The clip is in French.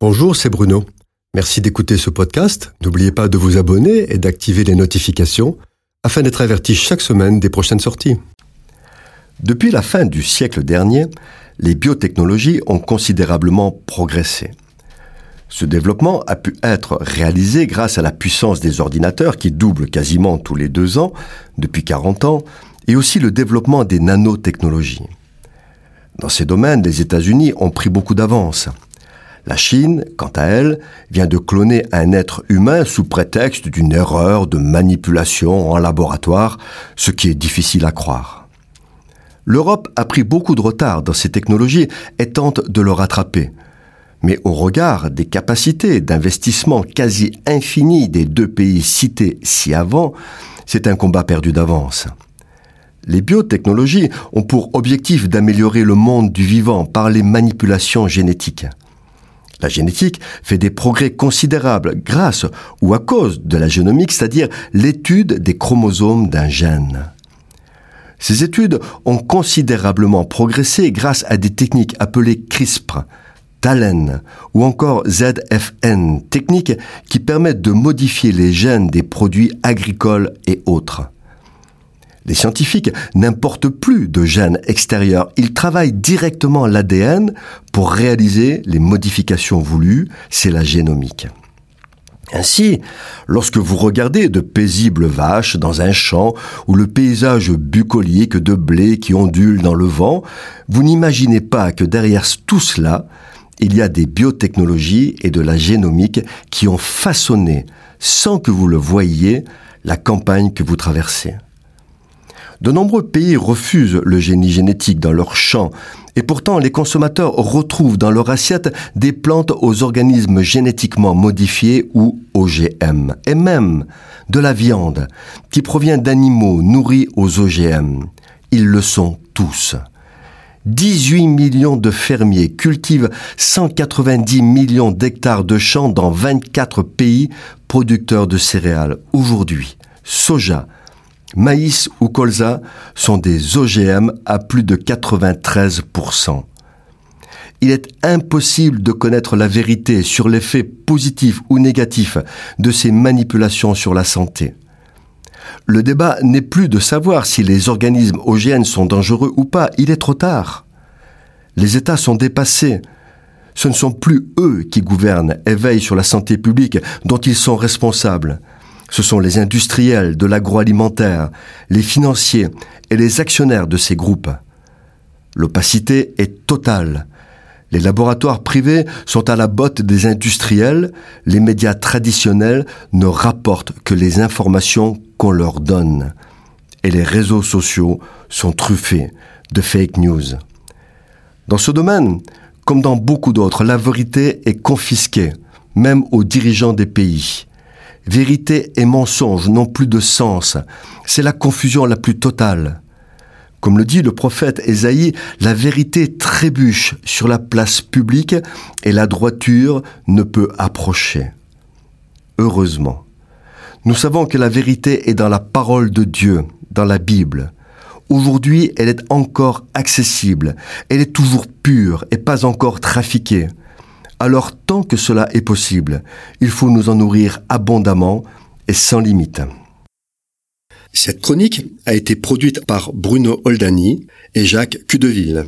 Bonjour, c'est Bruno. Merci d'écouter ce podcast. N'oubliez pas de vous abonner et d'activer les notifications afin d'être averti chaque semaine des prochaines sorties. Depuis la fin du siècle dernier, les biotechnologies ont considérablement progressé. Ce développement a pu être réalisé grâce à la puissance des ordinateurs qui doublent quasiment tous les deux ans depuis 40 ans et aussi le développement des nanotechnologies. Dans ces domaines, les États-Unis ont pris beaucoup d'avance. La Chine, quant à elle, vient de cloner un être humain sous prétexte d'une erreur de manipulation en laboratoire, ce qui est difficile à croire. L'Europe a pris beaucoup de retard dans ces technologies et tente de le rattraper. Mais au regard des capacités d'investissement quasi infinies des deux pays cités ci avant, c'est un combat perdu d'avance. Les biotechnologies ont pour objectif d'améliorer le monde du vivant par les manipulations génétiques. La génétique fait des progrès considérables grâce ou à cause de la génomique, c'est-à-dire l'étude des chromosomes d'un gène. Ces études ont considérablement progressé grâce à des techniques appelées CRISPR, TALEN ou encore ZFN, techniques qui permettent de modifier les gènes des produits agricoles et autres. Les scientifiques n'importent plus de gènes extérieurs, ils travaillent directement l'ADN pour réaliser les modifications voulues, c'est la génomique. Ainsi, lorsque vous regardez de paisibles vaches dans un champ ou le paysage bucolique de blé qui ondule dans le vent, vous n'imaginez pas que derrière tout cela, il y a des biotechnologies et de la génomique qui ont façonné, sans que vous le voyiez, la campagne que vous traversez. De nombreux pays refusent le génie génétique dans leurs champs et pourtant les consommateurs retrouvent dans leur assiette des plantes aux organismes génétiquement modifiés ou OGM et même de la viande qui provient d'animaux nourris aux OGM. Ils le sont tous. 18 millions de fermiers cultivent 190 millions d'hectares de champs dans 24 pays producteurs de céréales. Aujourd'hui, soja, maïs ou colza sont des OGM à plus de 93%. Il est impossible de connaître la vérité sur l'effet positif ou négatif de ces manipulations sur la santé. Le débat n'est plus de savoir si les organismes OGM sont dangereux ou pas, il est trop tard. Les États sont dépassés. Ce ne sont plus eux qui gouvernent et veillent sur la santé publique dont ils sont responsables. Ce sont les industriels de l'agroalimentaire, les financiers et les actionnaires de ces groupes. L'opacité est totale. Les laboratoires privés sont à la botte des industriels, les médias traditionnels ne rapportent que les informations qu'on leur donne. Et les réseaux sociaux sont truffés de fake news. Dans ce domaine, comme dans beaucoup d'autres, la vérité est confisquée, même aux dirigeants des pays. Vérité et mensonge n'ont plus de sens. C'est la confusion la plus totale. Comme le dit le prophète Ésaïe, la vérité trébuche sur la place publique et la droiture ne peut approcher. Heureusement, nous savons que la vérité est dans la parole de Dieu, dans la Bible. Aujourd'hui, elle est encore accessible, elle est toujours pure et pas encore trafiquée. Alors tant que cela est possible, il faut nous en nourrir abondamment et sans limite. Cette chronique a été produite par Bruno Oldani et Jacques Cudeville.